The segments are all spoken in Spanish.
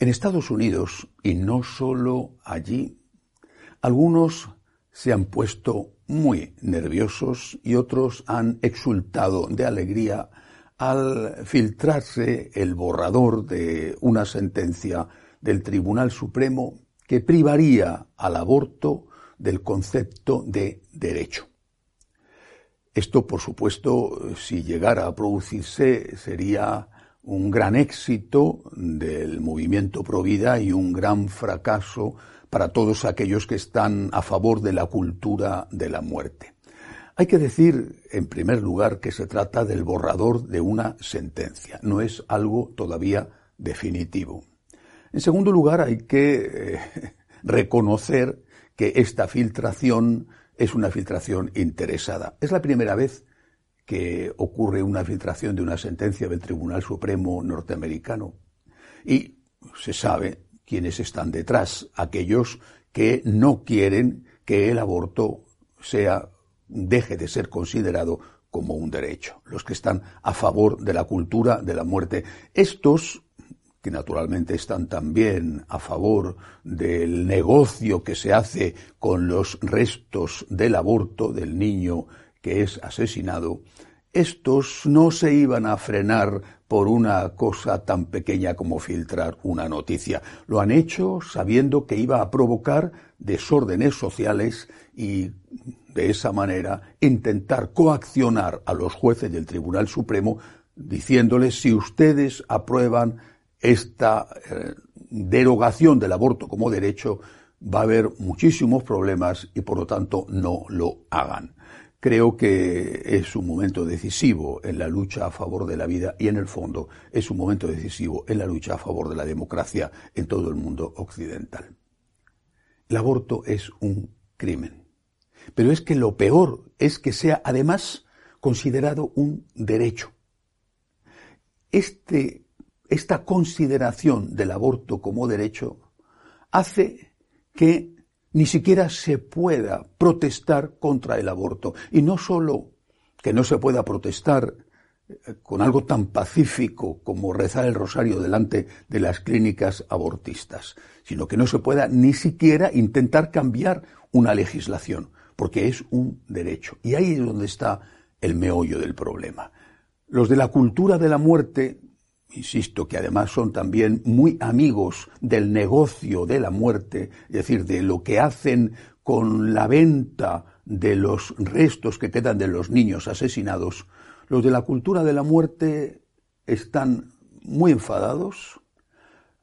En Estados Unidos, y no solo allí, algunos se han puesto muy nerviosos y otros han exultado de alegría al filtrarse el borrador de una sentencia del Tribunal Supremo que privaría al aborto del concepto de derecho. Esto, por supuesto, si llegara a producirse, sería un gran éxito del movimiento Provida y un gran fracaso para todos aquellos que están a favor de la cultura de la muerte. Hay que decir, en primer lugar, que se trata del borrador de una sentencia, no es algo todavía definitivo. En segundo lugar, hay que eh, reconocer que esta filtración es una filtración interesada. Es la primera vez que ocurre una filtración de una sentencia del Tribunal Supremo norteamericano. Y se sabe quiénes están detrás, aquellos que no quieren que el aborto sea deje de ser considerado como un derecho, los que están a favor de la cultura de la muerte. Estos que naturalmente están también a favor del negocio que se hace con los restos del aborto del niño que es asesinado, estos no se iban a frenar por una cosa tan pequeña como filtrar una noticia. Lo han hecho sabiendo que iba a provocar desórdenes sociales y de esa manera intentar coaccionar a los jueces del Tribunal Supremo diciéndoles si ustedes aprueban esta eh, derogación del aborto como derecho, va a haber muchísimos problemas y por lo tanto no lo hagan. Creo que es un momento decisivo en la lucha a favor de la vida y en el fondo es un momento decisivo en la lucha a favor de la democracia en todo el mundo occidental. El aborto es un crimen. Pero es que lo peor es que sea además considerado un derecho. Este esta consideración del aborto como derecho hace que ni siquiera se pueda protestar contra el aborto. Y no solo que no se pueda protestar eh, con algo tan pacífico como rezar el rosario delante de las clínicas abortistas, sino que no se pueda ni siquiera intentar cambiar una legislación, porque es un derecho. Y ahí es donde está el meollo del problema. Los de la cultura de la muerte insisto que además son también muy amigos del negocio de la muerte, es decir, de lo que hacen con la venta de los restos que quedan de los niños asesinados, los de la cultura de la muerte están muy enfadados,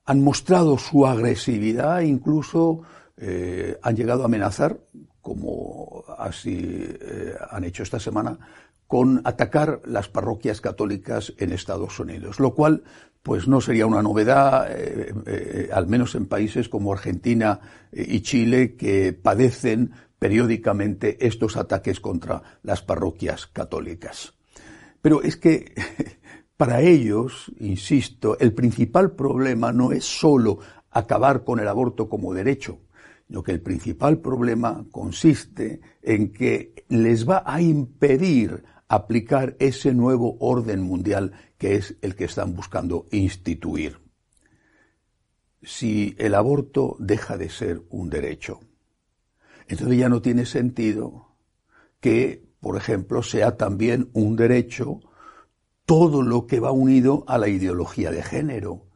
han mostrado su agresividad, incluso eh, han llegado a amenazar, como así eh, han hecho esta semana, con atacar las parroquias católicas en Estados Unidos, lo cual pues no sería una novedad, eh, eh, al menos en países como Argentina eh, y Chile, que padecen periódicamente estos ataques contra las parroquias católicas. Pero es que para ellos, insisto, el principal problema no es sólo acabar con el aborto como derecho, sino que el principal problema consiste en que les va a impedir aplicar ese nuevo orden mundial que es el que están buscando instituir. Si el aborto deja de ser un derecho, entonces ya no tiene sentido que, por ejemplo, sea también un derecho todo lo que va unido a la ideología de género.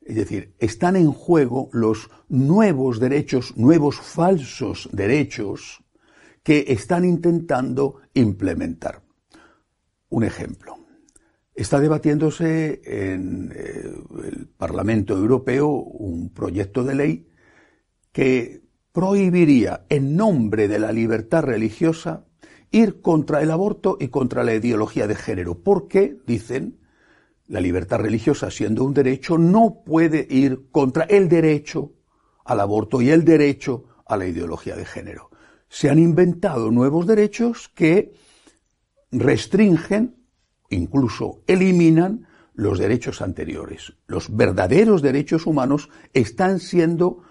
Es decir, están en juego los nuevos derechos, nuevos falsos derechos que están intentando implementar. Un ejemplo. Está debatiéndose en eh, el Parlamento Europeo un proyecto de ley que prohibiría, en nombre de la libertad religiosa, ir contra el aborto y contra la ideología de género, porque, dicen, la libertad religiosa, siendo un derecho, no puede ir contra el derecho al aborto y el derecho a la ideología de género. Se han inventado nuevos derechos que restringen, incluso eliminan los derechos anteriores. Los verdaderos derechos humanos están siendo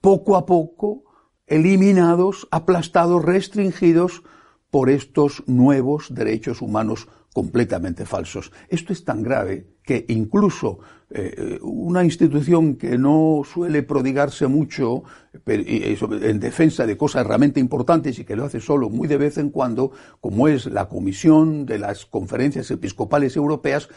poco a poco eliminados, aplastados, restringidos por estos nuevos derechos humanos completamente falsos. Esto es tan grave que incluso eh, una institución que no suele prodigarse mucho en defensa de cosas realmente importantes y que lo hace solo muy de vez en cuando, como es la Comisión de las Conferencias Episcopales Europeas,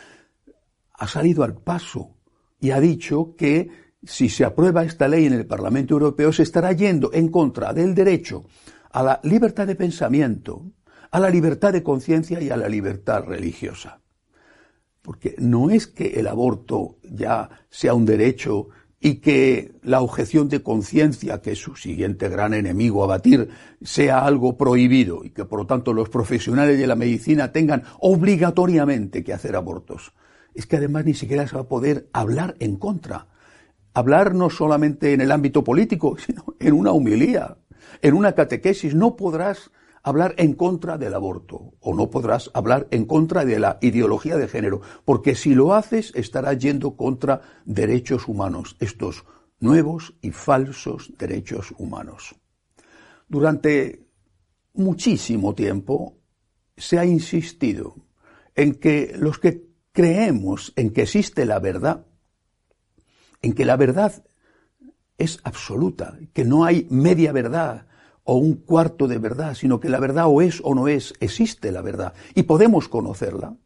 ha salido al paso y ha dicho que si se aprueba esta ley en el Parlamento Europeo se estará yendo en contra del derecho a la libertad de pensamiento, a la libertad de conciencia y a la libertad religiosa. Porque no es que el aborto ya sea un derecho y que la objeción de conciencia, que es su siguiente gran enemigo a batir, sea algo prohibido y que por lo tanto los profesionales de la medicina tengan obligatoriamente que hacer abortos. Es que además ni siquiera se va a poder hablar en contra. Hablar no solamente en el ámbito político, sino en una humilía, en una catequesis. No podrás hablar en contra del aborto o no podrás hablar en contra de la ideología de género, porque si lo haces estarás yendo contra derechos humanos, estos nuevos y falsos derechos humanos. Durante muchísimo tiempo se ha insistido en que los que creemos en que existe la verdad, en que la verdad es absoluta, que no hay media verdad, o un cuarto de verdad, sino que la verdad o es o no es, existe la verdad y podemos conocerla.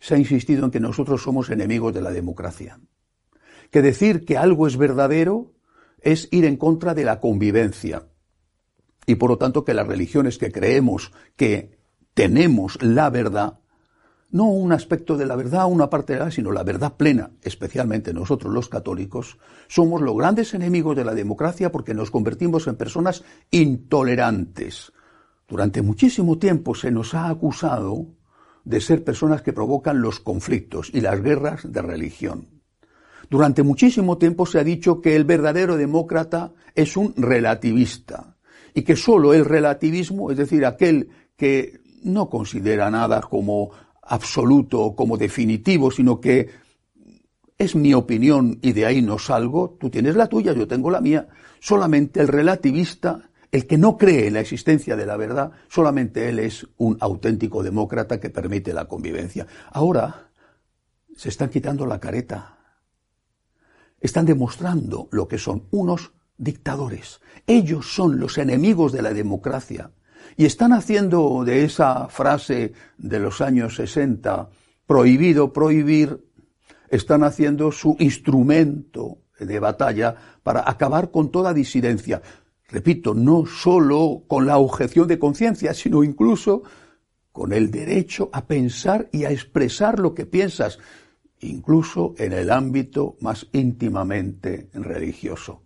Se ha insistido en que nosotros somos enemigos de la democracia, que decir que algo es verdadero es ir en contra de la convivencia y por lo tanto que las religiones que creemos que tenemos la verdad no un aspecto de la verdad, una parte de la, sino la verdad plena, especialmente nosotros los católicos, somos los grandes enemigos de la democracia porque nos convertimos en personas intolerantes. Durante muchísimo tiempo se nos ha acusado de ser personas que provocan los conflictos y las guerras de religión. Durante muchísimo tiempo se ha dicho que el verdadero demócrata es un relativista y que solo el relativismo, es decir, aquel que no considera nada como absoluto como definitivo, sino que es mi opinión y de ahí no salgo, tú tienes la tuya, yo tengo la mía. Solamente el relativista, el que no cree en la existencia de la verdad, solamente él es un auténtico demócrata que permite la convivencia. Ahora se están quitando la careta. Están demostrando lo que son unos dictadores. Ellos son los enemigos de la democracia. Y están haciendo de esa frase de los años 60, prohibido prohibir, están haciendo su instrumento de batalla para acabar con toda disidencia. Repito, no solo con la objeción de conciencia, sino incluso con el derecho a pensar y a expresar lo que piensas, incluso en el ámbito más íntimamente religioso.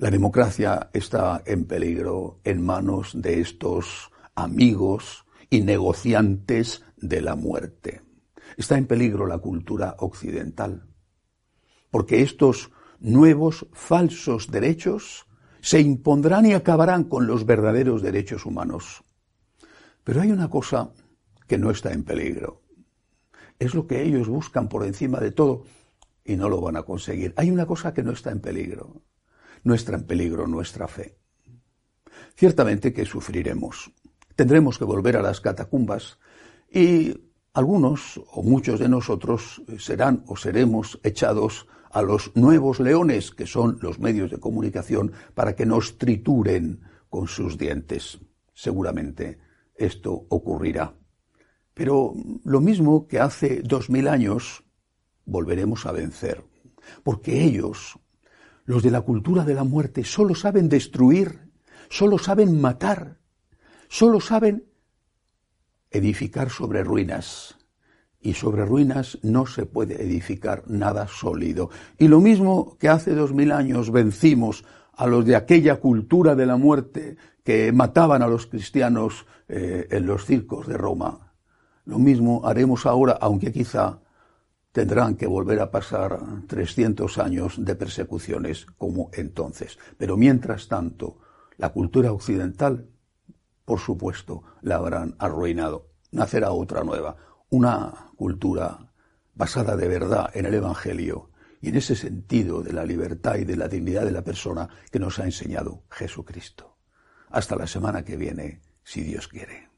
La democracia está en peligro en manos de estos amigos y negociantes de la muerte. Está en peligro la cultura occidental, porque estos nuevos falsos derechos se impondrán y acabarán con los verdaderos derechos humanos. Pero hay una cosa que no está en peligro. Es lo que ellos buscan por encima de todo y no lo van a conseguir. Hay una cosa que no está en peligro nuestra en peligro nuestra fe. Ciertamente que sufriremos. Tendremos que volver a las catacumbas y algunos o muchos de nosotros serán o seremos echados a los nuevos leones, que son los medios de comunicación, para que nos trituren con sus dientes. Seguramente esto ocurrirá. Pero lo mismo que hace dos mil años, volveremos a vencer, porque ellos, los de la cultura de la muerte solo saben destruir, solo saben matar, solo saben edificar sobre ruinas. Y sobre ruinas no se puede edificar nada sólido. Y lo mismo que hace dos mil años vencimos a los de aquella cultura de la muerte que mataban a los cristianos eh, en los circos de Roma. Lo mismo haremos ahora, aunque quizá tendrán que volver a pasar 300 años de persecuciones como entonces. Pero mientras tanto, la cultura occidental, por supuesto, la habrán arruinado. Nacerá otra nueva, una cultura basada de verdad en el Evangelio y en ese sentido de la libertad y de la dignidad de la persona que nos ha enseñado Jesucristo. Hasta la semana que viene, si Dios quiere.